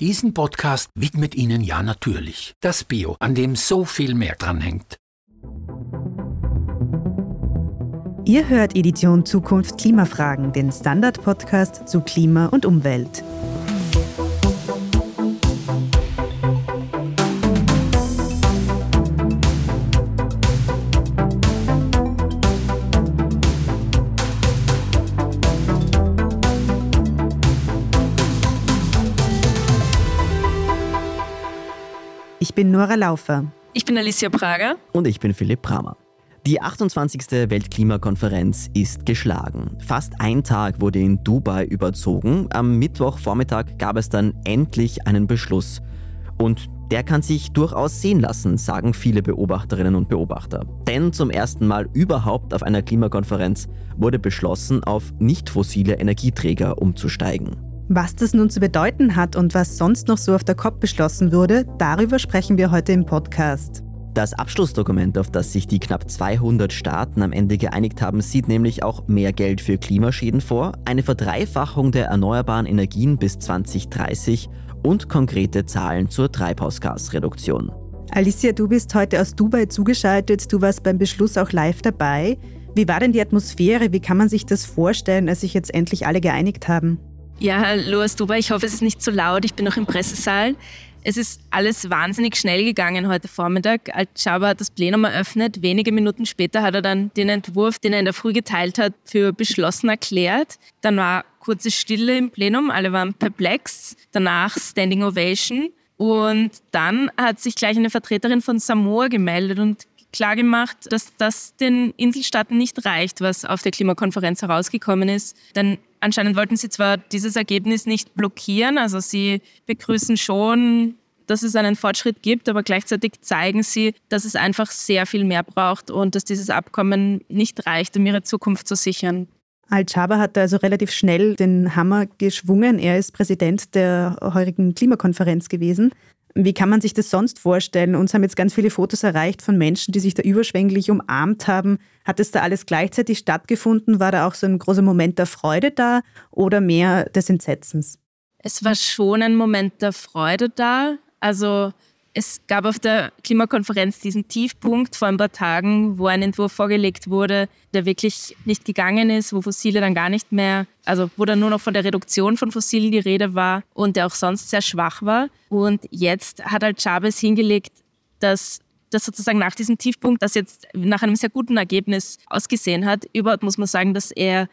Diesen Podcast widmet Ihnen ja natürlich das Bio, an dem so viel mehr dranhängt. Ihr hört Edition Zukunft Klimafragen, den Standard-Podcast zu Klima und Umwelt. Bin Nora Laufer. Ich bin Alicia Prager. Und ich bin Philipp Bramer. Die 28. Weltklimakonferenz ist geschlagen. Fast ein Tag wurde in Dubai überzogen. Am Mittwochvormittag gab es dann endlich einen Beschluss. Und der kann sich durchaus sehen lassen, sagen viele Beobachterinnen und Beobachter. Denn zum ersten Mal überhaupt auf einer Klimakonferenz wurde beschlossen, auf nicht fossile Energieträger umzusteigen. Was das nun zu bedeuten hat und was sonst noch so auf der COP beschlossen wurde, darüber sprechen wir heute im Podcast. Das Abschlussdokument, auf das sich die knapp 200 Staaten am Ende geeinigt haben, sieht nämlich auch mehr Geld für Klimaschäden vor, eine Verdreifachung der erneuerbaren Energien bis 2030 und konkrete Zahlen zur Treibhausgasreduktion. Alicia, du bist heute aus Dubai zugeschaltet. Du warst beim Beschluss auch live dabei. Wie war denn die Atmosphäre? Wie kann man sich das vorstellen, als sich jetzt endlich alle geeinigt haben? Ja, hallo aus Dubai. Ich hoffe, es ist nicht zu laut. Ich bin noch im Pressesaal. Es ist alles wahnsinnig schnell gegangen heute Vormittag. Al-Shabaab hat das Plenum eröffnet. Wenige Minuten später hat er dann den Entwurf, den er in der Früh geteilt hat, für beschlossen erklärt. Dann war kurze Stille im Plenum. Alle waren perplex. Danach Standing Ovation. Und dann hat sich gleich eine Vertreterin von Samoa gemeldet und klargemacht, dass das den Inselstaaten nicht reicht, was auf der Klimakonferenz herausgekommen ist. Denn anscheinend wollten sie zwar dieses Ergebnis nicht blockieren, also sie begrüßen schon, dass es einen Fortschritt gibt, aber gleichzeitig zeigen sie, dass es einfach sehr viel mehr braucht und dass dieses Abkommen nicht reicht, um ihre Zukunft zu sichern. Al-Chaba hat also relativ schnell den Hammer geschwungen. Er ist Präsident der heurigen Klimakonferenz gewesen. Wie kann man sich das sonst vorstellen? Uns haben jetzt ganz viele Fotos erreicht von Menschen, die sich da überschwänglich umarmt haben. Hat es da alles gleichzeitig stattgefunden? War da auch so ein großer Moment der Freude da oder mehr des Entsetzens? Es war schon ein Moment der Freude da. Also es gab auf der Klimakonferenz diesen Tiefpunkt vor ein paar Tagen, wo ein Entwurf vorgelegt wurde, der wirklich nicht gegangen ist, wo Fossile dann gar nicht mehr, also wo dann nur noch von der Reduktion von Fossilen die Rede war und der auch sonst sehr schwach war. Und jetzt hat halt Chavez hingelegt, dass das sozusagen nach diesem Tiefpunkt, das jetzt nach einem sehr guten Ergebnis ausgesehen hat, überhaupt muss man sagen, dass er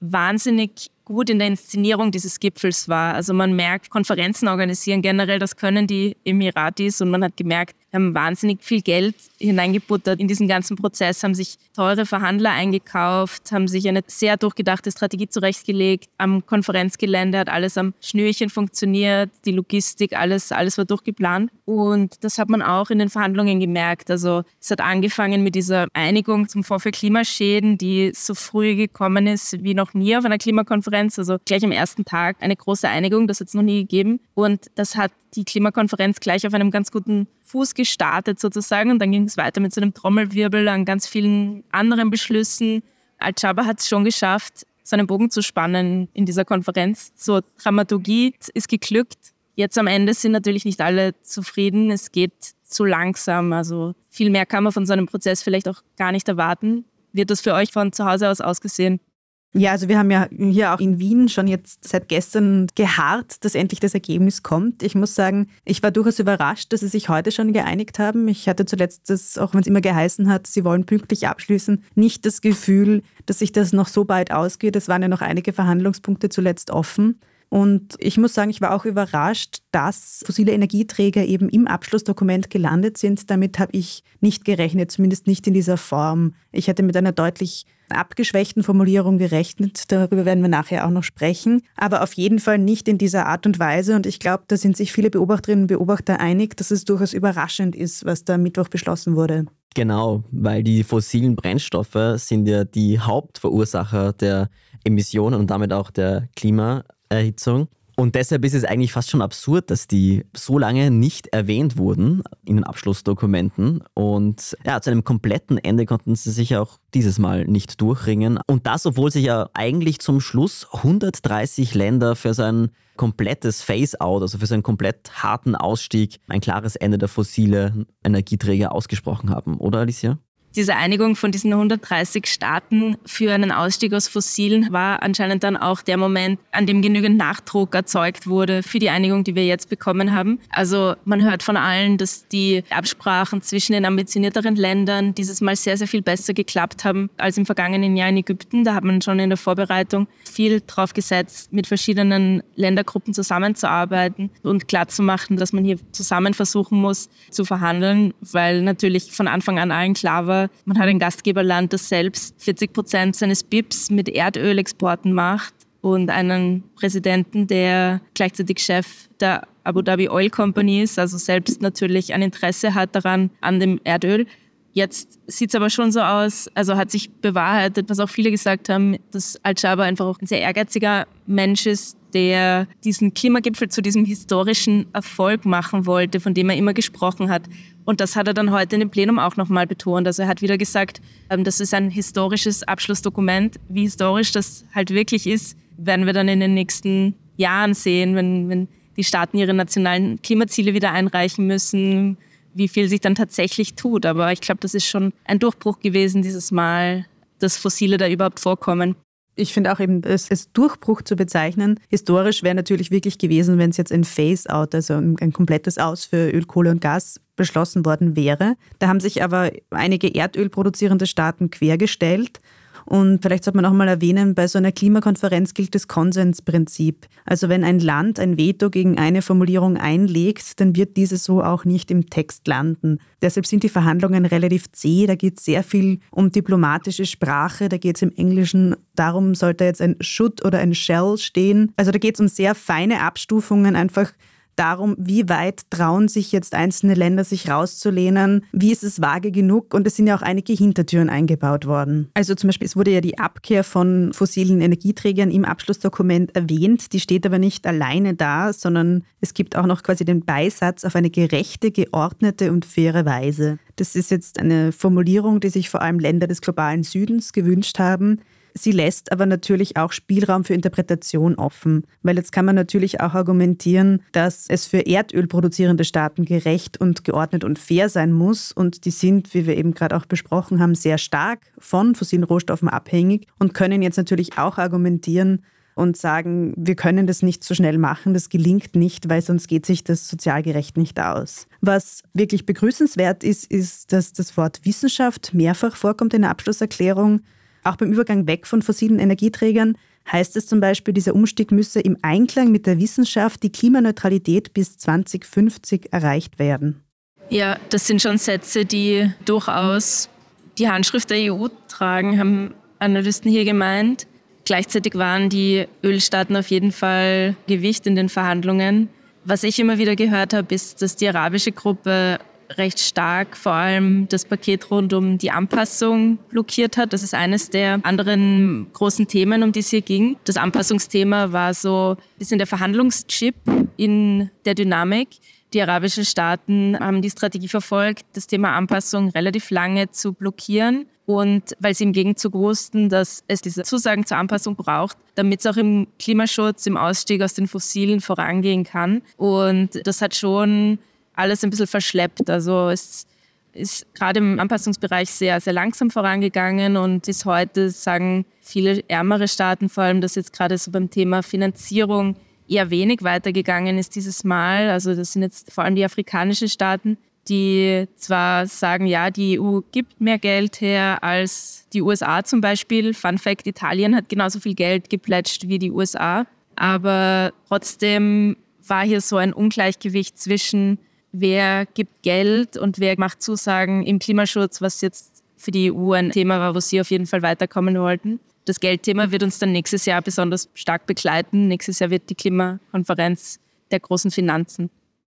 wahnsinnig gut in der Inszenierung dieses Gipfels war. Also man merkt, Konferenzen organisieren generell, das können die Emiratis und man hat gemerkt, haben wahnsinnig viel Geld hineingebuttert in diesen ganzen Prozess, haben sich teure Verhandler eingekauft, haben sich eine sehr durchgedachte Strategie zurechtgelegt. Am Konferenzgelände hat alles am Schnürchen funktioniert, die Logistik, alles, alles war durchgeplant. Und das hat man auch in den Verhandlungen gemerkt. Also es hat angefangen mit dieser Einigung zum Fonds für Klimaschäden, die so früh gekommen ist wie noch nie auf einer Klimakonferenz. Also gleich am ersten Tag eine große Einigung, das hat es noch nie gegeben. Und das hat die Klimakonferenz gleich auf einem ganz guten Fuß gestartet sozusagen und dann ging es weiter mit so einem Trommelwirbel an ganz vielen anderen Beschlüssen. Al-Jabba hat es schon geschafft, seinen Bogen zu spannen in dieser Konferenz. So Dramaturgie ist geglückt. Jetzt am Ende sind natürlich nicht alle zufrieden. Es geht zu langsam. Also viel mehr kann man von so einem Prozess vielleicht auch gar nicht erwarten. Wird das für euch von zu Hause aus ausgesehen? Ja, also wir haben ja hier auch in Wien schon jetzt seit gestern geharrt, dass endlich das Ergebnis kommt. Ich muss sagen, ich war durchaus überrascht, dass sie sich heute schon geeinigt haben. Ich hatte zuletzt das, auch wenn es immer geheißen hat, sie wollen pünktlich abschließen, nicht das Gefühl, dass sich das noch so bald ausgeht. Es waren ja noch einige Verhandlungspunkte zuletzt offen. Und ich muss sagen, ich war auch überrascht, dass fossile Energieträger eben im Abschlussdokument gelandet sind. Damit habe ich nicht gerechnet, zumindest nicht in dieser Form. Ich hätte mit einer deutlich abgeschwächten Formulierung gerechnet. Darüber werden wir nachher auch noch sprechen. Aber auf jeden Fall nicht in dieser Art und Weise. Und ich glaube, da sind sich viele Beobachterinnen und Beobachter einig, dass es durchaus überraschend ist, was da Mittwoch beschlossen wurde. Genau, weil die fossilen Brennstoffe sind ja die Hauptverursacher der Emissionen und damit auch der Klimaerhitzung. Und deshalb ist es eigentlich fast schon absurd, dass die so lange nicht erwähnt wurden in den Abschlussdokumenten. Und ja, zu einem kompletten Ende konnten sie sich auch dieses Mal nicht durchringen. Und das, obwohl sich ja eigentlich zum Schluss 130 Länder für sein komplettes Phase-out, also für seinen komplett harten Ausstieg, ein klares Ende der fossile Energieträger ausgesprochen haben, oder Alicia? Diese Einigung von diesen 130 Staaten für einen Ausstieg aus Fossilen war anscheinend dann auch der Moment, an dem genügend Nachdruck erzeugt wurde für die Einigung, die wir jetzt bekommen haben. Also man hört von allen, dass die Absprachen zwischen den ambitionierteren Ländern dieses Mal sehr, sehr viel besser geklappt haben als im vergangenen Jahr in Ägypten. Da hat man schon in der Vorbereitung viel drauf gesetzt, mit verschiedenen Ländergruppen zusammenzuarbeiten und klarzumachen, dass man hier zusammen versuchen muss zu verhandeln, weil natürlich von Anfang an allen klar war, man hat ein Gastgeberland, das selbst 40 Prozent seines BIPs mit Erdölexporten macht und einen Präsidenten, der gleichzeitig Chef der Abu Dhabi Oil Company ist, also selbst natürlich ein Interesse hat daran, an dem Erdöl. Jetzt sieht es aber schon so aus, also hat sich bewahrheitet, was auch viele gesagt haben, dass Al-Shabaab einfach auch ein sehr ehrgeiziger Mensch ist, der diesen Klimagipfel zu diesem historischen Erfolg machen wollte, von dem er immer gesprochen hat. Und das hat er dann heute in dem Plenum auch nochmal betont. Also er hat wieder gesagt, ähm, das ist ein historisches Abschlussdokument. Wie historisch das halt wirklich ist, werden wir dann in den nächsten Jahren sehen, wenn, wenn die Staaten ihre nationalen Klimaziele wieder einreichen müssen, wie viel sich dann tatsächlich tut. Aber ich glaube, das ist schon ein Durchbruch gewesen dieses Mal, dass Fossile da überhaupt vorkommen. Ich finde auch eben, es als Durchbruch zu bezeichnen. Historisch wäre natürlich wirklich gewesen, wenn es jetzt ein Phase-out, also ein, ein komplettes Aus für Öl, Kohle und Gas beschlossen worden wäre. Da haben sich aber einige erdölproduzierende Staaten quergestellt und vielleicht sollte man auch mal erwähnen, bei so einer Klimakonferenz gilt das Konsensprinzip. Also wenn ein Land ein Veto gegen eine Formulierung einlegt, dann wird diese so auch nicht im Text landen. Deshalb sind die Verhandlungen relativ zäh. Da geht es sehr viel um diplomatische Sprache. Da geht es im Englischen darum, sollte jetzt ein should oder ein shall stehen. Also da geht es um sehr feine Abstufungen, einfach darum, wie weit trauen sich jetzt einzelne Länder, sich rauszulehnen, wie ist es vage genug und es sind ja auch einige Hintertüren eingebaut worden. Also zum Beispiel, es wurde ja die Abkehr von fossilen Energieträgern im Abschlussdokument erwähnt, die steht aber nicht alleine da, sondern es gibt auch noch quasi den Beisatz auf eine gerechte, geordnete und faire Weise. Das ist jetzt eine Formulierung, die sich vor allem Länder des globalen Südens gewünscht haben. Sie lässt aber natürlich auch Spielraum für Interpretation offen, weil jetzt kann man natürlich auch argumentieren, dass es für Erdöl produzierende Staaten gerecht und geordnet und fair sein muss und die sind, wie wir eben gerade auch besprochen haben, sehr stark von fossilen Rohstoffen abhängig und können jetzt natürlich auch argumentieren, und sagen, wir können das nicht so schnell machen, das gelingt nicht, weil sonst geht sich das sozial gerecht nicht aus. Was wirklich begrüßenswert ist, ist, dass das Wort Wissenschaft mehrfach vorkommt in der Abschlusserklärung. Auch beim Übergang weg von fossilen Energieträgern heißt es zum Beispiel, dieser Umstieg müsse im Einklang mit der Wissenschaft die Klimaneutralität bis 2050 erreicht werden. Ja, das sind schon Sätze, die durchaus die Handschrift der EU tragen, haben Analysten hier gemeint. Gleichzeitig waren die Ölstaaten auf jeden Fall Gewicht in den Verhandlungen. Was ich immer wieder gehört habe, ist, dass die arabische Gruppe recht stark vor allem das Paket rund um die Anpassung blockiert hat. Das ist eines der anderen großen Themen, um die es hier ging. Das Anpassungsthema war so ein bisschen der Verhandlungschip in der Dynamik. Die arabischen Staaten haben die Strategie verfolgt, das Thema Anpassung relativ lange zu blockieren. Und weil sie im Gegenzug wussten, dass es diese Zusagen zur Anpassung braucht, damit es auch im Klimaschutz, im Ausstieg aus den Fossilen vorangehen kann. Und das hat schon alles ein bisschen verschleppt. Also es ist gerade im Anpassungsbereich sehr, sehr langsam vorangegangen und bis heute sagen viele ärmere Staaten vor allem, dass jetzt gerade so beim Thema Finanzierung eher wenig weitergegangen ist dieses Mal. Also das sind jetzt vor allem die afrikanischen Staaten, die zwar sagen, ja, die EU gibt mehr Geld her als die USA zum Beispiel. Fun Fact, Italien hat genauso viel Geld geplätscht wie die USA. Aber trotzdem war hier so ein Ungleichgewicht zwischen wer gibt Geld und wer macht Zusagen im Klimaschutz, was jetzt für die EU ein Thema war, wo sie auf jeden Fall weiterkommen wollten. Das Geldthema wird uns dann nächstes Jahr besonders stark begleiten. Nächstes Jahr wird die Klimakonferenz der großen Finanzen.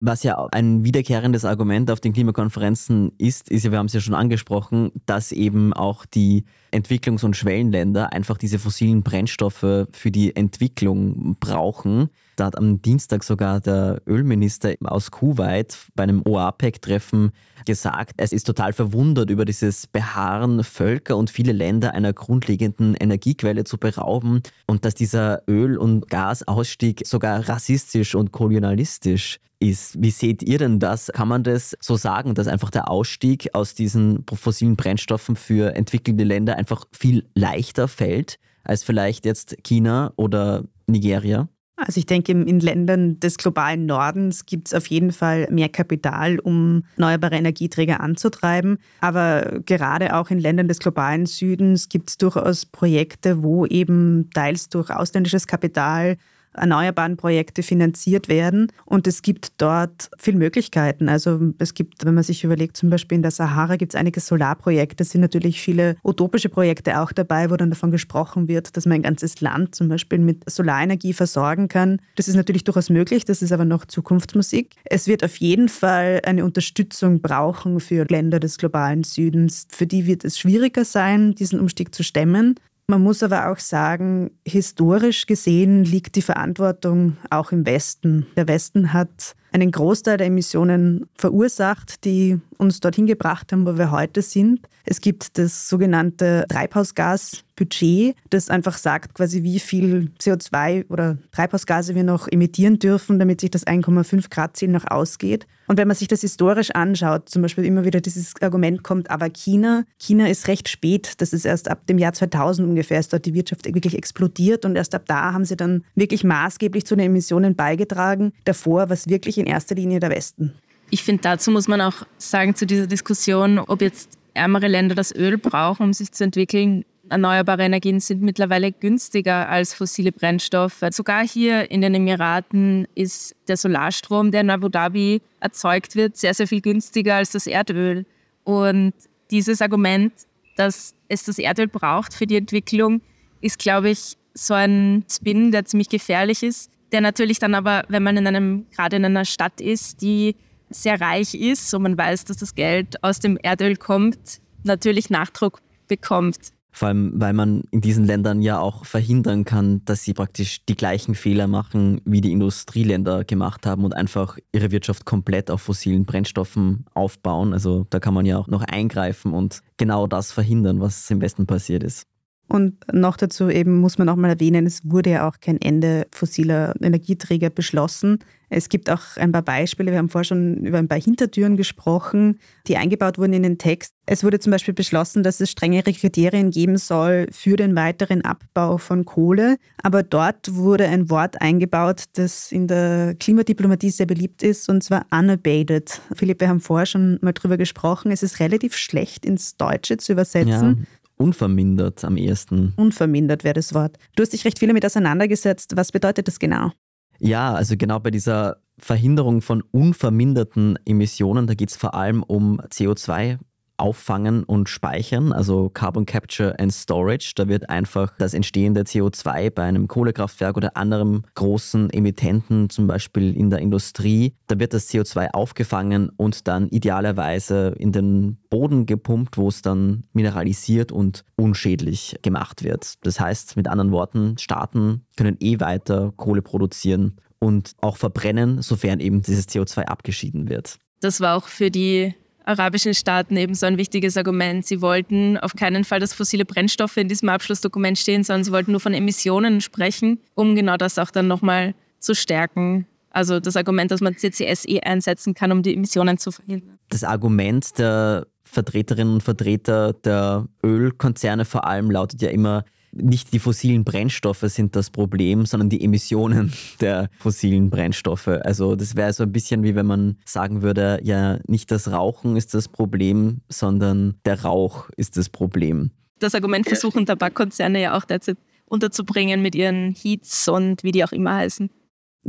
Was ja ein wiederkehrendes Argument auf den Klimakonferenzen ist, ist ja, wir haben es ja schon angesprochen, dass eben auch die Entwicklungs- und Schwellenländer einfach diese fossilen Brennstoffe für die Entwicklung brauchen. Da hat am Dienstag sogar der Ölminister aus Kuwait bei einem OAPEC-Treffen gesagt, es ist total verwundert über dieses Beharren, Völker und viele Länder einer grundlegenden Energiequelle zu berauben und dass dieser Öl- und Gasausstieg sogar rassistisch und kolonialistisch ist. Wie seht ihr denn das? Kann man das so sagen, dass einfach der Ausstieg aus diesen fossilen Brennstoffen für entwickelte Länder einfach viel leichter fällt als vielleicht jetzt China oder Nigeria? Also ich denke, in Ländern des globalen Nordens gibt es auf jeden Fall mehr Kapital, um erneuerbare Energieträger anzutreiben. Aber gerade auch in Ländern des globalen Südens gibt es durchaus Projekte, wo eben teils durch ausländisches Kapital erneuerbaren Projekte finanziert werden. Und es gibt dort viele Möglichkeiten. Also es gibt, wenn man sich überlegt, zum Beispiel in der Sahara gibt es einige Solarprojekte. Es sind natürlich viele utopische Projekte auch dabei, wo dann davon gesprochen wird, dass man ein ganzes Land zum Beispiel mit Solarenergie versorgen kann. Das ist natürlich durchaus möglich, das ist aber noch Zukunftsmusik. Es wird auf jeden Fall eine Unterstützung brauchen für Länder des globalen Südens. Für die wird es schwieriger sein, diesen Umstieg zu stemmen. Man muss aber auch sagen, historisch gesehen liegt die Verantwortung auch im Westen. Der Westen hat einen Großteil der Emissionen verursacht, die uns dorthin gebracht haben, wo wir heute sind. Es gibt das sogenannte Treibhausgasbudget, das einfach sagt, quasi wie viel CO2 oder Treibhausgase wir noch emittieren dürfen, damit sich das 1,5 Grad Ziel noch ausgeht. Und wenn man sich das historisch anschaut, zum Beispiel immer wieder dieses Argument kommt, aber China, China ist recht spät, das ist erst ab dem Jahr 2000 ungefähr, ist dort die Wirtschaft wirklich explodiert und erst ab da haben sie dann wirklich maßgeblich zu den Emissionen beigetragen. Davor war wirklich erster Linie der Westen. Ich finde, dazu muss man auch sagen, zu dieser Diskussion, ob jetzt ärmere Länder das Öl brauchen, um sich zu entwickeln. Erneuerbare Energien sind mittlerweile günstiger als fossile Brennstoffe. Sogar hier in den Emiraten ist der Solarstrom, der in Abu Dhabi erzeugt wird, sehr, sehr viel günstiger als das Erdöl. Und dieses Argument, dass es das Erdöl braucht für die Entwicklung, ist, glaube ich, so ein Spin, der ziemlich gefährlich ist, der natürlich dann aber, wenn man in einem, gerade in einer Stadt ist, die sehr reich ist und man weiß, dass das Geld aus dem Erdöl kommt, natürlich Nachdruck bekommt. Vor allem, weil man in diesen Ländern ja auch verhindern kann, dass sie praktisch die gleichen Fehler machen, wie die Industrieländer gemacht haben und einfach ihre Wirtschaft komplett auf fossilen Brennstoffen aufbauen. Also da kann man ja auch noch eingreifen und genau das verhindern, was im Westen passiert ist. Und noch dazu eben muss man auch mal erwähnen, es wurde ja auch kein Ende fossiler Energieträger beschlossen. Es gibt auch ein paar Beispiele. Wir haben vorher schon über ein paar Hintertüren gesprochen, die eingebaut wurden in den Text. Es wurde zum Beispiel beschlossen, dass es strengere Kriterien geben soll für den weiteren Abbau von Kohle. Aber dort wurde ein Wort eingebaut, das in der Klimadiplomatie sehr beliebt ist, und zwar unabated. Philipp, wir haben vorher schon mal drüber gesprochen. Es ist relativ schlecht ins Deutsche zu übersetzen. Ja. Unvermindert am ehesten. Unvermindert wäre das Wort. Du hast dich recht viel damit auseinandergesetzt. Was bedeutet das genau? Ja, also genau bei dieser Verhinderung von unverminderten Emissionen, da geht es vor allem um CO2 auffangen und speichern, also Carbon Capture and Storage. Da wird einfach das entstehende CO2 bei einem Kohlekraftwerk oder anderem großen Emittenten, zum Beispiel in der Industrie, da wird das CO2 aufgefangen und dann idealerweise in den Boden gepumpt, wo es dann mineralisiert und unschädlich gemacht wird. Das heißt, mit anderen Worten, Staaten können eh weiter Kohle produzieren und auch verbrennen, sofern eben dieses CO2 abgeschieden wird. Das war auch für die arabischen Staaten eben so ein wichtiges Argument. Sie wollten auf keinen Fall, dass fossile Brennstoffe in diesem Abschlussdokument stehen, sondern sie wollten nur von Emissionen sprechen, um genau das auch dann nochmal zu stärken. Also das Argument, dass man CCS eh einsetzen kann, um die Emissionen zu verhindern. Das Argument der Vertreterinnen und Vertreter der Ölkonzerne vor allem lautet ja immer, nicht die fossilen Brennstoffe sind das Problem, sondern die Emissionen der fossilen Brennstoffe. Also das wäre so ein bisschen wie wenn man sagen würde, ja, nicht das Rauchen ist das Problem, sondern der Rauch ist das Problem. Das Argument versuchen Tabakkonzerne ja auch derzeit unterzubringen mit ihren Heats und wie die auch immer heißen.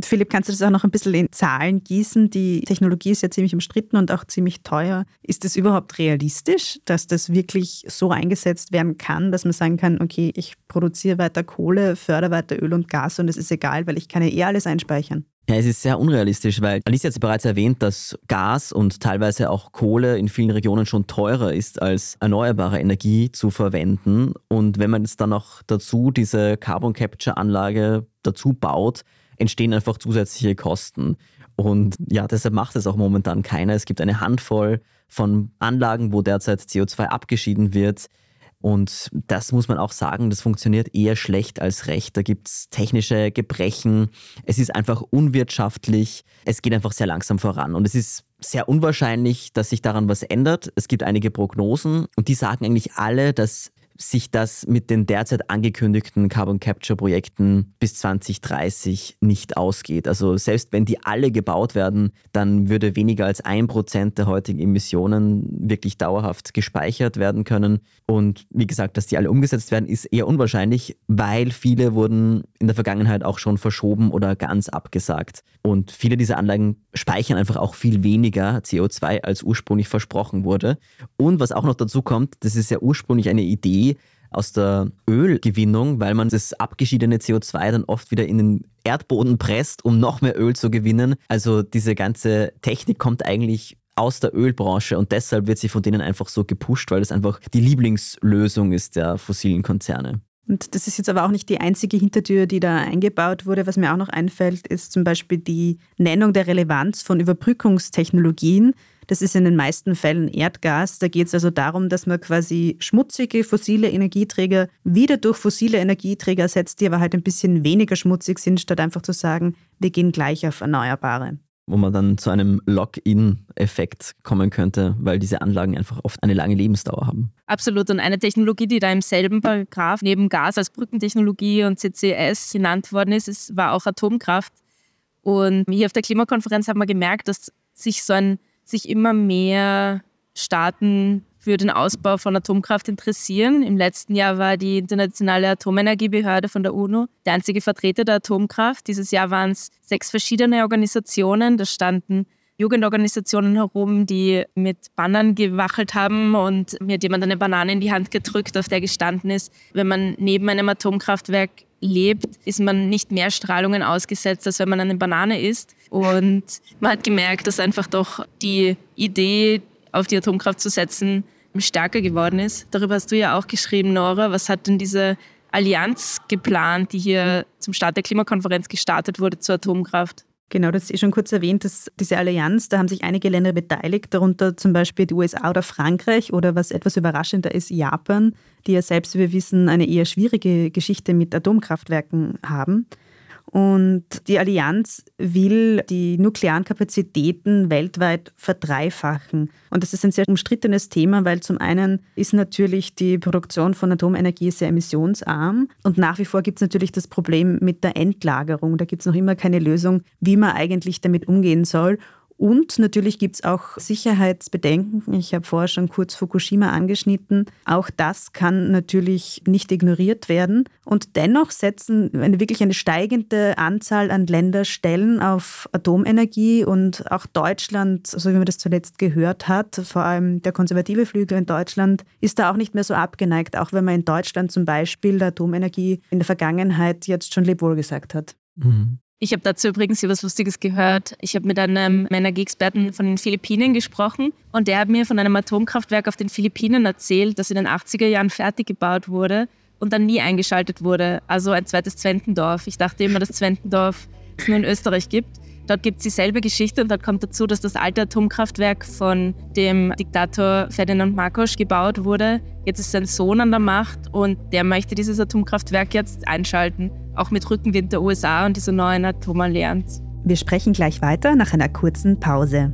Philipp, kannst du das auch noch ein bisschen in Zahlen gießen? Die Technologie ist ja ziemlich umstritten und auch ziemlich teuer. Ist es überhaupt realistisch, dass das wirklich so eingesetzt werden kann, dass man sagen kann, okay, ich produziere weiter Kohle, fördere weiter Öl und Gas und es ist egal, weil ich kann ja eh alles einspeichern? Ja, es ist sehr unrealistisch, weil Alice hat ja bereits erwähnt, dass Gas und teilweise auch Kohle in vielen Regionen schon teurer ist, als erneuerbare Energie zu verwenden. Und wenn man jetzt dann noch dazu diese Carbon Capture Anlage dazu baut, entstehen einfach zusätzliche Kosten. Und ja, deshalb macht es auch momentan keiner. Es gibt eine Handvoll von Anlagen, wo derzeit CO2 abgeschieden wird. Und das muss man auch sagen, das funktioniert eher schlecht als recht. Da gibt es technische Gebrechen. Es ist einfach unwirtschaftlich. Es geht einfach sehr langsam voran. Und es ist sehr unwahrscheinlich, dass sich daran was ändert. Es gibt einige Prognosen und die sagen eigentlich alle, dass sich das mit den derzeit angekündigten Carbon Capture Projekten bis 2030 nicht ausgeht. Also selbst wenn die alle gebaut werden, dann würde weniger als ein Prozent der heutigen Emissionen wirklich dauerhaft gespeichert werden können. Und wie gesagt, dass die alle umgesetzt werden, ist eher unwahrscheinlich, weil viele wurden in der Vergangenheit auch schon verschoben oder ganz abgesagt. Und viele dieser Anlagen speichern einfach auch viel weniger CO2, als ursprünglich versprochen wurde. Und was auch noch dazu kommt, das ist ja ursprünglich eine Idee, aus der Ölgewinnung, weil man das abgeschiedene CO2 dann oft wieder in den Erdboden presst, um noch mehr Öl zu gewinnen. Also diese ganze Technik kommt eigentlich aus der Ölbranche und deshalb wird sie von denen einfach so gepusht, weil das einfach die Lieblingslösung ist der fossilen Konzerne. Und das ist jetzt aber auch nicht die einzige Hintertür, die da eingebaut wurde. Was mir auch noch einfällt, ist zum Beispiel die Nennung der Relevanz von Überbrückungstechnologien. Das ist in den meisten Fällen Erdgas. Da geht es also darum, dass man quasi schmutzige fossile Energieträger wieder durch fossile Energieträger ersetzt, die aber halt ein bisschen weniger schmutzig sind, statt einfach zu sagen, wir gehen gleich auf Erneuerbare wo man dann zu einem Lock-in-Effekt kommen könnte, weil diese Anlagen einfach oft eine lange Lebensdauer haben. Absolut. Und eine Technologie, die da im selben Paragraph neben Gas als Brückentechnologie und CCS genannt worden ist, ist war auch Atomkraft. Und hier auf der Klimakonferenz haben wir gemerkt, dass sich so ein sich immer mehr Staaten für den Ausbau von Atomkraft interessieren. Im letzten Jahr war die Internationale Atomenergiebehörde von der UNO der einzige Vertreter der Atomkraft. Dieses Jahr waren es sechs verschiedene Organisationen. Da standen Jugendorganisationen herum, die mit Bannern gewachelt haben und mir hat jemand eine Banane in die Hand gedrückt, auf der gestanden ist, wenn man neben einem Atomkraftwerk lebt, ist man nicht mehr Strahlungen ausgesetzt, als wenn man eine Banane isst. Und man hat gemerkt, dass einfach doch die Idee, auf die Atomkraft zu setzen, stärker geworden ist. Darüber hast du ja auch geschrieben, Nora. Was hat denn diese Allianz geplant, die hier zum Start der Klimakonferenz gestartet wurde zur Atomkraft? Genau, das ist schon kurz erwähnt, dass diese Allianz, da haben sich einige Länder beteiligt, darunter zum Beispiel die USA oder Frankreich oder was etwas überraschender ist, Japan, die ja selbst, wie wir wissen, eine eher schwierige Geschichte mit Atomkraftwerken haben. Und die Allianz will die nuklearen Kapazitäten weltweit verdreifachen. Und das ist ein sehr umstrittenes Thema, weil zum einen ist natürlich die Produktion von Atomenergie sehr emissionsarm. Und nach wie vor gibt es natürlich das Problem mit der Endlagerung. Da gibt es noch immer keine Lösung, wie man eigentlich damit umgehen soll. Und natürlich gibt es auch Sicherheitsbedenken. Ich habe vorher schon kurz Fukushima angeschnitten. Auch das kann natürlich nicht ignoriert werden. Und dennoch setzen eine wirklich eine steigende Anzahl an Länderstellen auf Atomenergie und auch Deutschland, so wie man das zuletzt gehört hat, vor allem der konservative Flügel in Deutschland, ist da auch nicht mehr so abgeneigt, auch wenn man in Deutschland zum Beispiel der Atomenergie in der Vergangenheit jetzt schon Lebwohl gesagt hat. Mhm. Ich habe dazu übrigens etwas Lustiges gehört. Ich habe mit einem Energieexperten von den Philippinen gesprochen und der hat mir von einem Atomkraftwerk auf den Philippinen erzählt, das in den 80er Jahren fertig gebaut wurde und dann nie eingeschaltet wurde. Also ein zweites Zwentendorf. Ich dachte immer, dass Zwentendorf es nur in Österreich gibt. Dort gibt es dieselbe Geschichte und dort kommt dazu, dass das alte Atomkraftwerk von dem Diktator Ferdinand Marcos gebaut wurde. Jetzt ist sein Sohn an der Macht und der möchte dieses Atomkraftwerk jetzt einschalten, auch mit Rückenwind der USA und dieser neuen Atomallianz. Wir sprechen gleich weiter nach einer kurzen Pause.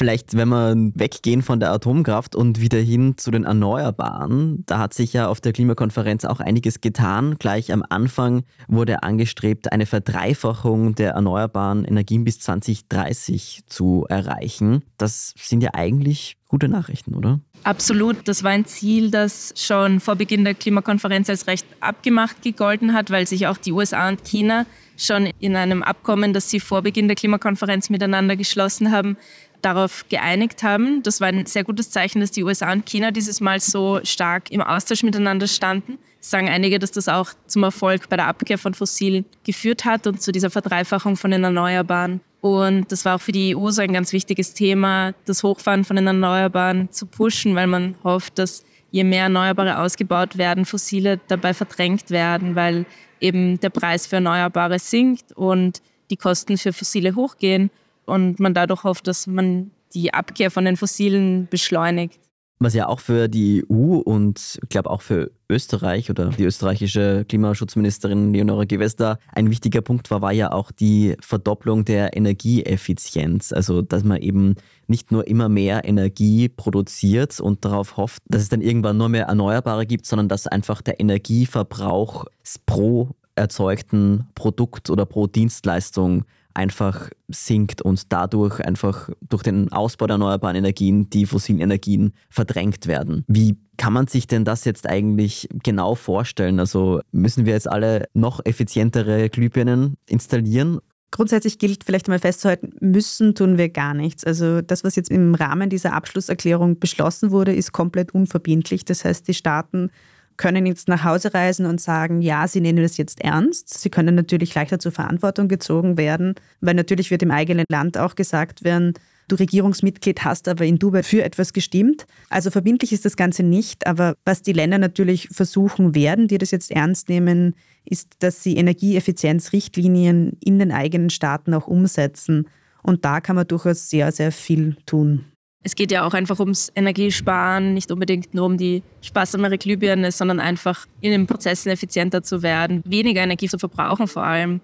Vielleicht, wenn wir weggehen von der Atomkraft und wieder hin zu den Erneuerbaren, da hat sich ja auf der Klimakonferenz auch einiges getan. Gleich am Anfang wurde angestrebt, eine Verdreifachung der erneuerbaren Energien bis 2030 zu erreichen. Das sind ja eigentlich gute Nachrichten, oder? Absolut. Das war ein Ziel, das schon vor Beginn der Klimakonferenz als recht abgemacht gegolten hat, weil sich auch die USA und China schon in einem Abkommen, das sie vor Beginn der Klimakonferenz miteinander geschlossen haben, darauf geeinigt haben. Das war ein sehr gutes Zeichen, dass die USA und China dieses Mal so stark im Austausch miteinander standen. Sagen einige, dass das auch zum Erfolg bei der Abkehr von Fossilen geführt hat und zu dieser Verdreifachung von den Erneuerbaren. Und das war auch für die EU so ein ganz wichtiges Thema, das Hochfahren von den Erneuerbaren zu pushen, weil man hofft, dass je mehr Erneuerbare ausgebaut werden, fossile dabei verdrängt werden, weil eben der Preis für Erneuerbare sinkt und die Kosten für fossile hochgehen und man dadurch hofft, dass man die Abkehr von den Fossilen beschleunigt. Was ja auch für die EU und ich glaube auch für Österreich oder die österreichische Klimaschutzministerin Leonora Gewester ein wichtiger Punkt war, war ja auch die Verdopplung der Energieeffizienz. Also, dass man eben nicht nur immer mehr Energie produziert und darauf hofft, dass es dann irgendwann nur mehr Erneuerbare gibt, sondern dass einfach der Energieverbrauch pro erzeugten Produkt oder pro Dienstleistung einfach sinkt und dadurch einfach durch den Ausbau der erneuerbaren Energien die fossilen Energien verdrängt werden. Wie kann man sich denn das jetzt eigentlich genau vorstellen? Also müssen wir jetzt alle noch effizientere Glühbirnen installieren Grundsätzlich gilt vielleicht einmal festzuhalten, müssen tun wir gar nichts. Also das, was jetzt im Rahmen dieser Abschlusserklärung beschlossen wurde, ist komplett unverbindlich. Das heißt, die Staaten können jetzt nach Hause reisen und sagen, ja, sie nehmen das jetzt ernst. Sie können natürlich leichter zur Verantwortung gezogen werden, weil natürlich wird im eigenen Land auch gesagt werden, du Regierungsmitglied hast aber in Dubai für etwas gestimmt. Also verbindlich ist das Ganze nicht, aber was die Länder natürlich versuchen werden, die das jetzt ernst nehmen, ist, dass sie Energieeffizienzrichtlinien in den eigenen Staaten auch umsetzen. Und da kann man durchaus sehr, sehr viel tun. Es geht ja auch einfach ums Energiesparen, nicht unbedingt nur um die sparsamere Glühbirne, sondern einfach in den Prozessen effizienter zu werden, weniger Energie zu verbrauchen vor allem.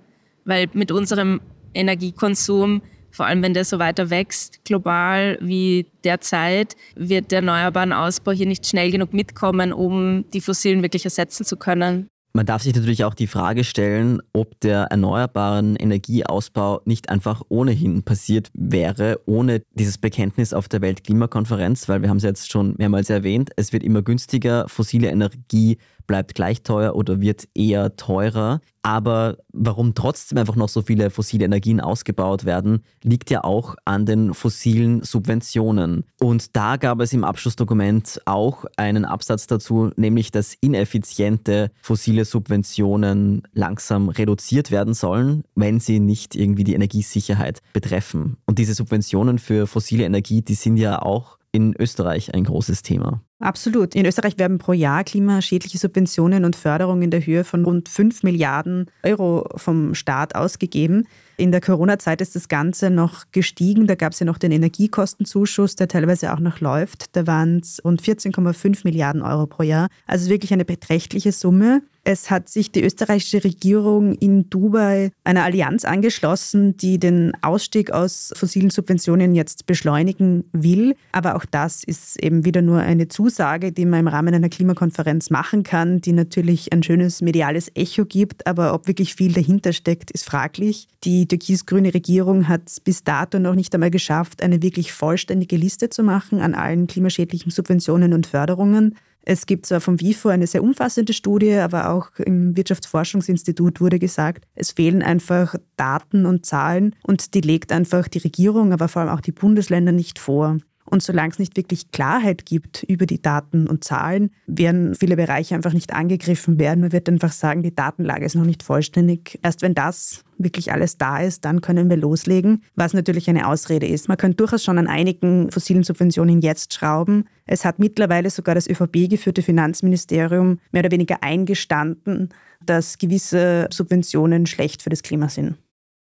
Weil mit unserem Energiekonsum, vor allem wenn der so weiter wächst, global wie derzeit, wird der erneuerbaren Ausbau hier nicht schnell genug mitkommen, um die fossilen wirklich ersetzen zu können. Man darf sich natürlich auch die Frage stellen, ob der erneuerbaren Energieausbau nicht einfach ohnehin passiert wäre, ohne dieses Bekenntnis auf der Weltklimakonferenz, weil wir haben es jetzt schon mehrmals erwähnt, es wird immer günstiger, fossile Energie bleibt gleich teuer oder wird eher teurer. Aber warum trotzdem einfach noch so viele fossile Energien ausgebaut werden, liegt ja auch an den fossilen Subventionen. Und da gab es im Abschlussdokument auch einen Absatz dazu, nämlich dass ineffiziente fossile Subventionen langsam reduziert werden sollen, wenn sie nicht irgendwie die Energiesicherheit betreffen. Und diese Subventionen für fossile Energie, die sind ja auch in Österreich ein großes Thema. Absolut. In Österreich werden pro Jahr klimaschädliche Subventionen und Förderungen in der Höhe von rund 5 Milliarden Euro vom Staat ausgegeben. In der Corona-Zeit ist das Ganze noch gestiegen. Da gab es ja noch den Energiekostenzuschuss, der teilweise auch noch läuft. Da waren es rund 14,5 Milliarden Euro pro Jahr. Also wirklich eine beträchtliche Summe. Es hat sich die österreichische Regierung in Dubai einer Allianz angeschlossen, die den Ausstieg aus fossilen Subventionen jetzt beschleunigen will. Aber auch das ist eben wieder nur eine Zusage, die man im Rahmen einer Klimakonferenz machen kann, die natürlich ein schönes mediales Echo gibt. Aber ob wirklich viel dahinter steckt, ist fraglich. Die türkis-grüne Regierung hat es bis dato noch nicht einmal geschafft, eine wirklich vollständige Liste zu machen an allen klimaschädlichen Subventionen und Förderungen. Es gibt zwar vom WIFO eine sehr umfassende Studie, aber auch im Wirtschaftsforschungsinstitut wurde gesagt, es fehlen einfach Daten und Zahlen und die legt einfach die Regierung, aber vor allem auch die Bundesländer nicht vor. Und solange es nicht wirklich Klarheit gibt über die Daten und Zahlen, werden viele Bereiche einfach nicht angegriffen werden. Man wird einfach sagen, die Datenlage ist noch nicht vollständig. Erst wenn das wirklich alles da ist, dann können wir loslegen, was natürlich eine Ausrede ist. Man kann durchaus schon an einigen fossilen Subventionen jetzt schrauben. Es hat mittlerweile sogar das ÖVP-geführte Finanzministerium mehr oder weniger eingestanden, dass gewisse Subventionen schlecht für das Klima sind.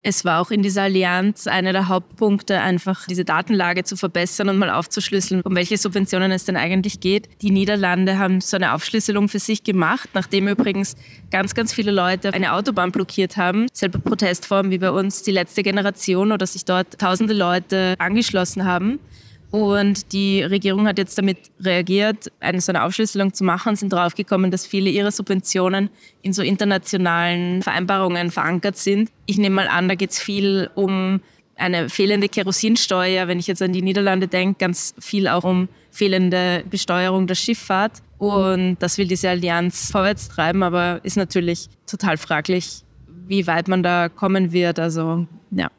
Es war auch in dieser Allianz einer der Hauptpunkte, einfach diese Datenlage zu verbessern und mal aufzuschlüsseln, um welche Subventionen es denn eigentlich geht. Die Niederlande haben so eine Aufschlüsselung für sich gemacht, nachdem übrigens ganz, ganz viele Leute eine Autobahn blockiert haben. Selbe Protestform wie bei uns die letzte Generation oder sich dort tausende Leute angeschlossen haben. Und die Regierung hat jetzt damit reagiert, eine so eine Aufschlüsselung zu machen und sind draufgekommen, dass viele ihrer Subventionen in so internationalen Vereinbarungen verankert sind. Ich nehme mal an, da geht es viel um eine fehlende Kerosinsteuer, wenn ich jetzt an die Niederlande denke, ganz viel auch um fehlende Besteuerung der Schifffahrt. Und das will diese Allianz vorwärts treiben, aber ist natürlich total fraglich, wie weit man da kommen wird. Also ja.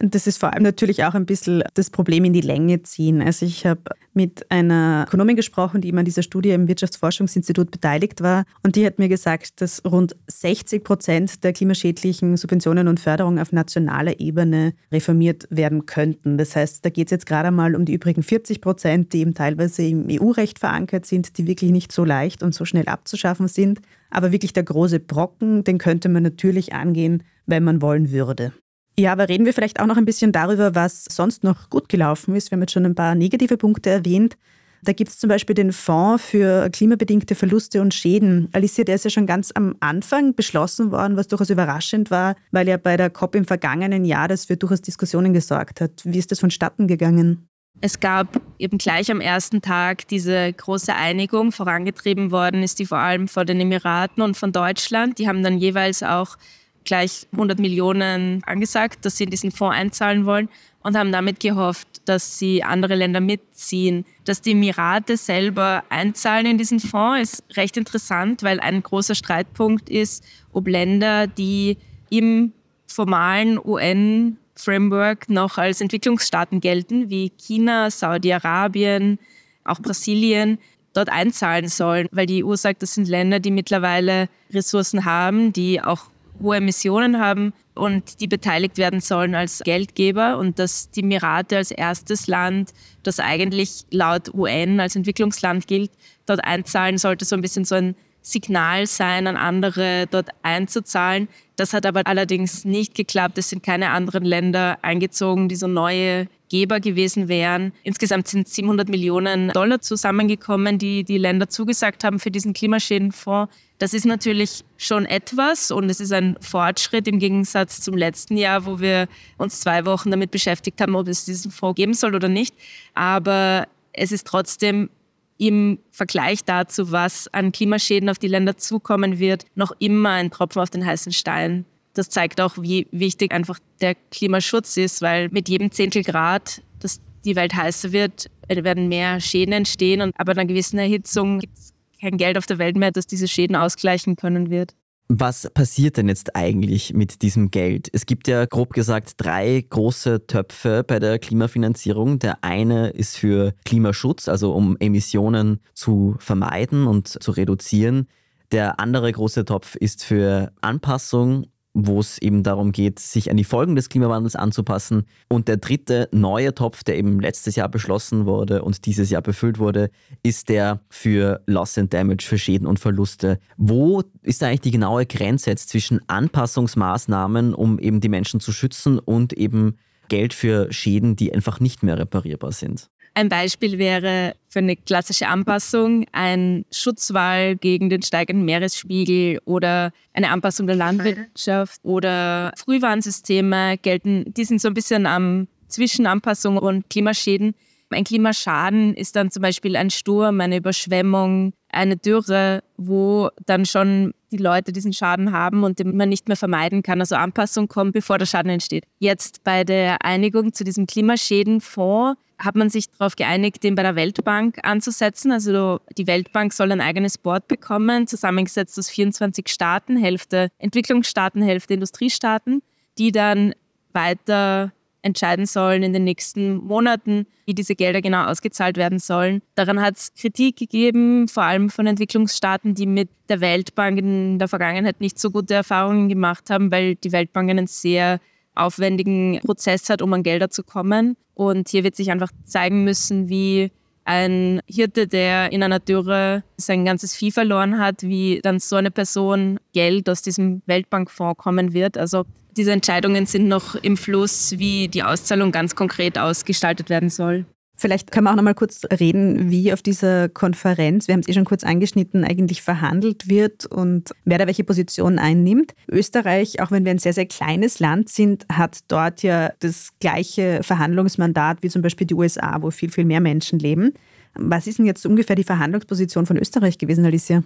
Das ist vor allem natürlich auch ein bisschen das Problem in die Länge ziehen. Also ich habe mit einer Ökonomin gesprochen, die immer an dieser Studie im Wirtschaftsforschungsinstitut beteiligt war. Und die hat mir gesagt, dass rund 60 Prozent der klimaschädlichen Subventionen und Förderungen auf nationaler Ebene reformiert werden könnten. Das heißt, da geht es jetzt gerade mal um die übrigen 40 Prozent, die eben teilweise im EU-Recht verankert sind, die wirklich nicht so leicht und so schnell abzuschaffen sind. Aber wirklich der große Brocken, den könnte man natürlich angehen, wenn man wollen würde. Ja, aber reden wir vielleicht auch noch ein bisschen darüber, was sonst noch gut gelaufen ist. Wir haben jetzt schon ein paar negative Punkte erwähnt. Da gibt es zum Beispiel den Fonds für klimabedingte Verluste und Schäden. Alicia, der ist ja schon ganz am Anfang beschlossen worden, was durchaus überraschend war, weil ja bei der COP im vergangenen Jahr das für durchaus Diskussionen gesorgt hat. Wie ist das vonstatten gegangen? Es gab eben gleich am ersten Tag diese große Einigung. Vorangetrieben worden ist die vor allem von den Emiraten und von Deutschland. Die haben dann jeweils auch gleich 100 Millionen angesagt, dass sie in diesen Fonds einzahlen wollen und haben damit gehofft, dass sie andere Länder mitziehen. Dass die Emirate selber einzahlen in diesen Fonds ist recht interessant, weil ein großer Streitpunkt ist, ob Länder, die im formalen UN Framework noch als Entwicklungsstaaten gelten, wie China, Saudi-Arabien, auch Brasilien, dort einzahlen sollen, weil die EU sagt, das sind Länder, die mittlerweile Ressourcen haben, die auch hohe Emissionen haben und die beteiligt werden sollen als Geldgeber und dass die Emirate als erstes Land, das eigentlich laut UN als Entwicklungsland gilt, dort einzahlen sollte, so ein bisschen so ein Signal sein, an andere dort einzuzahlen. Das hat aber allerdings nicht geklappt. Es sind keine anderen Länder eingezogen, die so neue Geber gewesen wären. Insgesamt sind 700 Millionen Dollar zusammengekommen, die die Länder zugesagt haben für diesen Klimaschädenfonds. Das ist natürlich schon etwas und es ist ein Fortschritt im Gegensatz zum letzten Jahr, wo wir uns zwei Wochen damit beschäftigt haben, ob es diesen Fonds geben soll oder nicht. Aber es ist trotzdem im Vergleich dazu, was an Klimaschäden auf die Länder zukommen wird, noch immer ein Tropfen auf den heißen Stein. Das zeigt auch, wie wichtig einfach der Klimaschutz ist, weil mit jedem Zehntel Grad, dass die Welt heißer wird, werden mehr Schäden entstehen. Und aber einer gewissen Erhitzung gibt es kein Geld auf der Welt mehr, das diese Schäden ausgleichen können wird. Was passiert denn jetzt eigentlich mit diesem Geld? Es gibt ja grob gesagt drei große Töpfe bei der Klimafinanzierung. Der eine ist für Klimaschutz, also um Emissionen zu vermeiden und zu reduzieren. Der andere große Topf ist für Anpassung wo es eben darum geht, sich an die Folgen des Klimawandels anzupassen. Und der dritte neue Topf, der eben letztes Jahr beschlossen wurde und dieses Jahr befüllt wurde, ist der für Loss and Damage, für Schäden und Verluste. Wo ist eigentlich die genaue Grenze jetzt zwischen Anpassungsmaßnahmen, um eben die Menschen zu schützen und eben Geld für Schäden, die einfach nicht mehr reparierbar sind? Ein Beispiel wäre für eine klassische Anpassung ein Schutzwall gegen den steigenden Meeresspiegel oder eine Anpassung der Landwirtschaft oder Frühwarnsysteme gelten, die sind so ein bisschen am zwischen Anpassung und Klimaschäden. Ein Klimaschaden ist dann zum Beispiel ein Sturm, eine Überschwemmung, eine Dürre, wo dann schon die Leute diesen Schaden haben und den man nicht mehr vermeiden kann. Also Anpassung kommt, bevor der Schaden entsteht. Jetzt bei der Einigung zu diesem Klimaschädenfonds hat man sich darauf geeinigt, den bei der Weltbank anzusetzen. Also die Weltbank soll ein eigenes Board bekommen, zusammengesetzt aus 24 Staaten, Hälfte Entwicklungsstaaten, Hälfte Industriestaaten, die dann weiter entscheiden sollen in den nächsten Monaten, wie diese Gelder genau ausgezahlt werden sollen. Daran hat es Kritik gegeben, vor allem von Entwicklungsstaaten, die mit der Weltbank in der Vergangenheit nicht so gute Erfahrungen gemacht haben, weil die Weltbank einen sehr aufwendigen Prozess hat, um an Gelder zu kommen. Und hier wird sich einfach zeigen müssen, wie ein Hirte, der in einer Dürre sein ganzes Vieh verloren hat, wie dann so eine Person Geld aus diesem Weltbankfonds kommen wird. Also diese Entscheidungen sind noch im Fluss, wie die Auszahlung ganz konkret ausgestaltet werden soll. Vielleicht können wir auch noch mal kurz reden, wie auf dieser Konferenz, wir haben es eh schon kurz angeschnitten, eigentlich verhandelt wird und wer da welche Position einnimmt. Österreich, auch wenn wir ein sehr, sehr kleines Land sind, hat dort ja das gleiche Verhandlungsmandat wie zum Beispiel die USA, wo viel, viel mehr Menschen leben. Was ist denn jetzt ungefähr die Verhandlungsposition von Österreich gewesen, Alicia?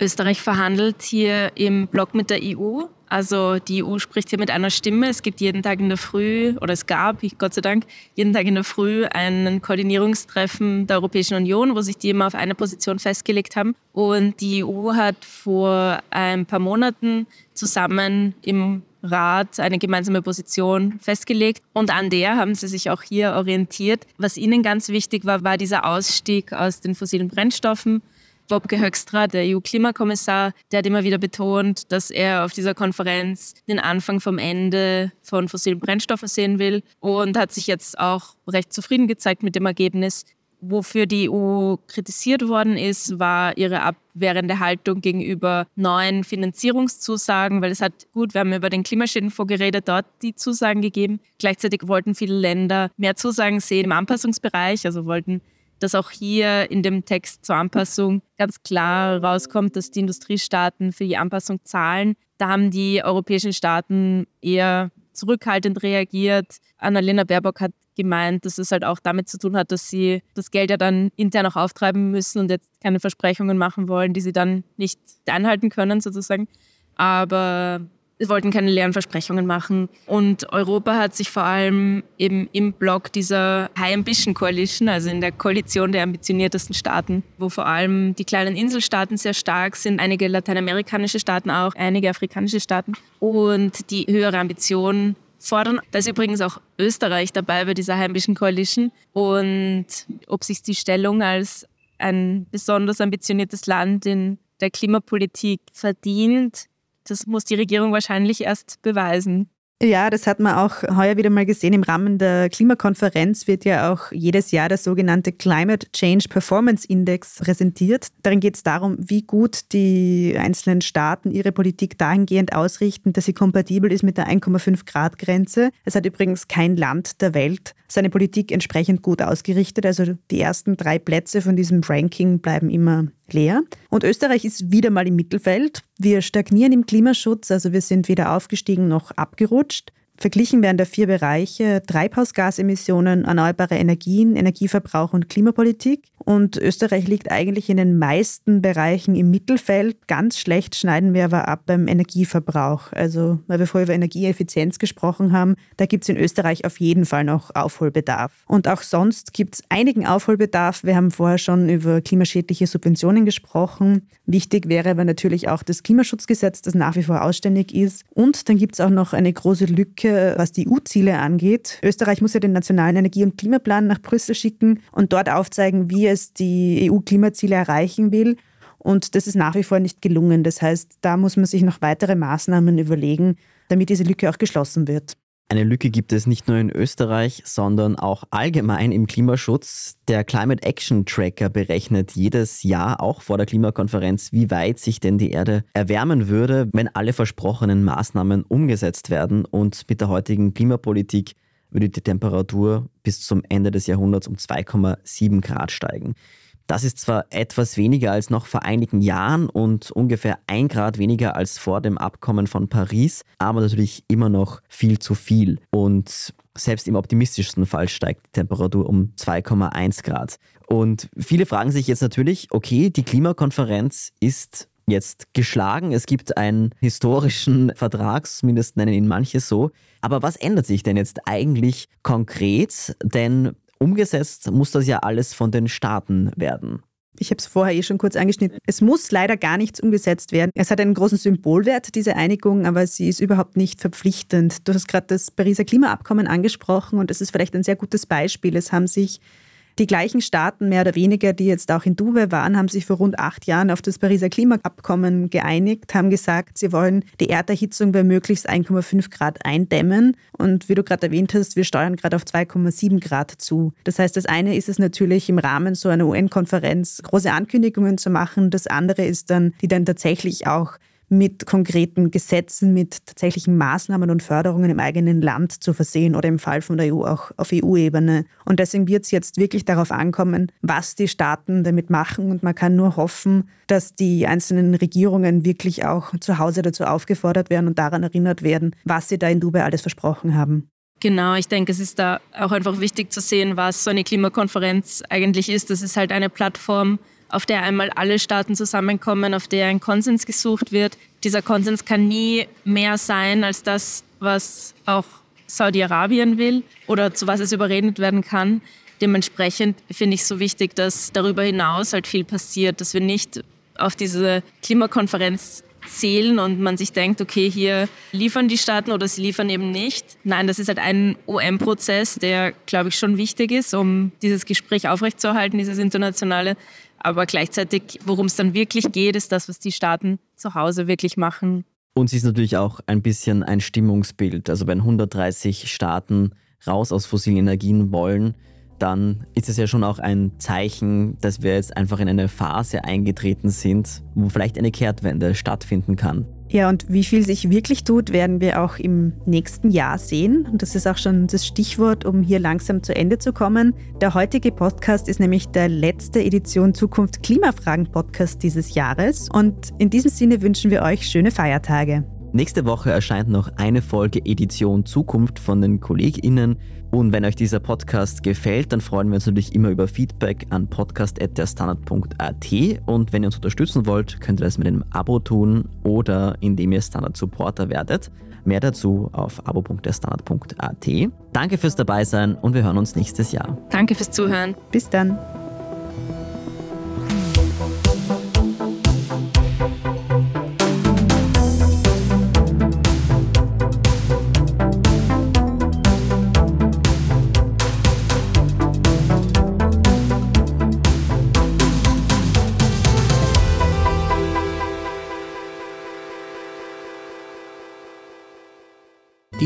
Österreich verhandelt hier im Block mit der EU also die EU spricht hier mit einer Stimme. Es gibt jeden Tag in der Früh, oder es gab, Gott sei Dank, jeden Tag in der Früh ein Koordinierungstreffen der Europäischen Union, wo sich die immer auf eine Position festgelegt haben. Und die EU hat vor ein paar Monaten zusammen im Rat eine gemeinsame Position festgelegt und an der haben sie sich auch hier orientiert. Was ihnen ganz wichtig war, war dieser Ausstieg aus den fossilen Brennstoffen Wopke Höckstra, der EU-Klimakommissar, der hat immer wieder betont, dass er auf dieser Konferenz den Anfang vom Ende von fossilen Brennstoffen sehen will und hat sich jetzt auch recht zufrieden gezeigt mit dem Ergebnis. Wofür die EU kritisiert worden ist, war ihre abwehrende Haltung gegenüber neuen Finanzierungszusagen, weil es hat, gut, wir haben über den Klimaschädenfonds geredet, dort die Zusagen gegeben. Gleichzeitig wollten viele Länder mehr Zusagen sehen im Anpassungsbereich, also wollten dass auch hier in dem Text zur Anpassung ganz klar rauskommt, dass die Industriestaaten für die Anpassung zahlen. Da haben die europäischen Staaten eher zurückhaltend reagiert. Annalena Baerbock hat gemeint, dass es halt auch damit zu tun hat, dass sie das Geld ja dann intern auch auftreiben müssen und jetzt keine Versprechungen machen wollen, die sie dann nicht einhalten können sozusagen. Aber Sie wollten keine leeren Versprechungen machen. Und Europa hat sich vor allem eben im Block dieser High Ambition Coalition, also in der Koalition der ambitioniertesten Staaten, wo vor allem die kleinen Inselstaaten sehr stark sind, einige lateinamerikanische Staaten auch, einige afrikanische Staaten und die höhere Ambitionen fordern. Da ist übrigens auch Österreich dabei bei dieser High Ambition Coalition. Und ob sich die Stellung als ein besonders ambitioniertes Land in der Klimapolitik verdient, das muss die Regierung wahrscheinlich erst beweisen. Ja, das hat man auch heuer wieder mal gesehen. Im Rahmen der Klimakonferenz wird ja auch jedes Jahr der sogenannte Climate Change Performance Index präsentiert. Darin geht es darum, wie gut die einzelnen Staaten ihre Politik dahingehend ausrichten, dass sie kompatibel ist mit der 1,5 Grad Grenze. Es hat übrigens kein Land der Welt seine Politik entsprechend gut ausgerichtet. Also die ersten drei Plätze von diesem Ranking bleiben immer leer. Und Österreich ist wieder mal im Mittelfeld. Wir stagnieren im Klimaschutz, also wir sind weder aufgestiegen noch abgerutscht. Verglichen werden da vier Bereiche Treibhausgasemissionen, erneuerbare Energien, Energieverbrauch und Klimapolitik. Und Österreich liegt eigentlich in den meisten Bereichen im Mittelfeld. Ganz schlecht schneiden wir aber ab beim Energieverbrauch. Also, weil wir vorher über Energieeffizienz gesprochen haben, da gibt es in Österreich auf jeden Fall noch Aufholbedarf. Und auch sonst gibt es einigen Aufholbedarf. Wir haben vorher schon über klimaschädliche Subventionen gesprochen. Wichtig wäre aber natürlich auch das Klimaschutzgesetz, das nach wie vor ausständig ist. Und dann gibt es auch noch eine große Lücke was die EU-Ziele angeht. Österreich muss ja den nationalen Energie- und Klimaplan nach Brüssel schicken und dort aufzeigen, wie es die EU-Klimaziele erreichen will. Und das ist nach wie vor nicht gelungen. Das heißt, da muss man sich noch weitere Maßnahmen überlegen, damit diese Lücke auch geschlossen wird. Eine Lücke gibt es nicht nur in Österreich, sondern auch allgemein im Klimaschutz. Der Climate Action Tracker berechnet jedes Jahr, auch vor der Klimakonferenz, wie weit sich denn die Erde erwärmen würde, wenn alle versprochenen Maßnahmen umgesetzt werden. Und mit der heutigen Klimapolitik würde die Temperatur bis zum Ende des Jahrhunderts um 2,7 Grad steigen. Das ist zwar etwas weniger als noch vor einigen Jahren und ungefähr ein Grad weniger als vor dem Abkommen von Paris, aber natürlich immer noch viel zu viel. Und selbst im optimistischsten Fall steigt die Temperatur um 2,1 Grad. Und viele fragen sich jetzt natürlich, okay, die Klimakonferenz ist jetzt geschlagen. Es gibt einen historischen Vertrag, zumindest nennen ihn manche so. Aber was ändert sich denn jetzt eigentlich konkret? Denn Umgesetzt muss das ja alles von den Staaten werden. Ich habe es vorher eh schon kurz angeschnitten. Es muss leider gar nichts umgesetzt werden. Es hat einen großen Symbolwert, diese Einigung, aber sie ist überhaupt nicht verpflichtend. Du hast gerade das Pariser Klimaabkommen angesprochen und es ist vielleicht ein sehr gutes Beispiel. Es haben sich die gleichen Staaten, mehr oder weniger, die jetzt auch in Dubai waren, haben sich vor rund acht Jahren auf das Pariser Klimaabkommen geeinigt, haben gesagt, sie wollen die Erderhitzung bei möglichst 1,5 Grad eindämmen. Und wie du gerade erwähnt hast, wir steuern gerade auf 2,7 Grad zu. Das heißt, das eine ist es natürlich im Rahmen so einer UN-Konferenz große Ankündigungen zu machen. Das andere ist dann, die dann tatsächlich auch mit konkreten Gesetzen, mit tatsächlichen Maßnahmen und Förderungen im eigenen Land zu versehen oder im Fall von der EU auch auf EU-Ebene. Und deswegen wird es jetzt wirklich darauf ankommen, was die Staaten damit machen. Und man kann nur hoffen, dass die einzelnen Regierungen wirklich auch zu Hause dazu aufgefordert werden und daran erinnert werden, was sie da in Dubai alles versprochen haben. Genau, ich denke, es ist da auch einfach wichtig zu sehen, was so eine Klimakonferenz eigentlich ist. Das ist halt eine Plattform, auf der einmal alle Staaten zusammenkommen, auf der ein Konsens gesucht wird. Dieser Konsens kann nie mehr sein als das, was auch Saudi-Arabien will oder zu was es überredet werden kann. Dementsprechend finde ich es so wichtig, dass darüber hinaus halt viel passiert, dass wir nicht auf diese Klimakonferenz zählen und man sich denkt, okay, hier liefern die Staaten oder sie liefern eben nicht. Nein, das ist halt ein OM-Prozess, der, glaube ich, schon wichtig ist, um dieses Gespräch aufrechtzuerhalten, dieses internationale. Aber gleichzeitig, worum es dann wirklich geht, ist das, was die Staaten zu Hause wirklich machen. Und sie ist natürlich auch ein bisschen ein Stimmungsbild. Also wenn 130 Staaten raus aus fossilen Energien wollen, dann ist es ja schon auch ein Zeichen, dass wir jetzt einfach in eine Phase eingetreten sind, wo vielleicht eine Kehrtwende stattfinden kann. Ja, und wie viel sich wirklich tut, werden wir auch im nächsten Jahr sehen. Und das ist auch schon das Stichwort, um hier langsam zu Ende zu kommen. Der heutige Podcast ist nämlich der letzte Edition Zukunft Klimafragen Podcast dieses Jahres. Und in diesem Sinne wünschen wir euch schöne Feiertage. Nächste Woche erscheint noch eine Folge Edition Zukunft von den KollegInnen. Und wenn euch dieser Podcast gefällt, dann freuen wir uns natürlich immer über Feedback an podcast.derstandard.at. Und wenn ihr uns unterstützen wollt, könnt ihr das mit einem Abo tun oder indem ihr Standard Supporter werdet. Mehr dazu auf abo.derstandard.at. Danke fürs Dabeisein und wir hören uns nächstes Jahr. Danke fürs Zuhören. Bis dann.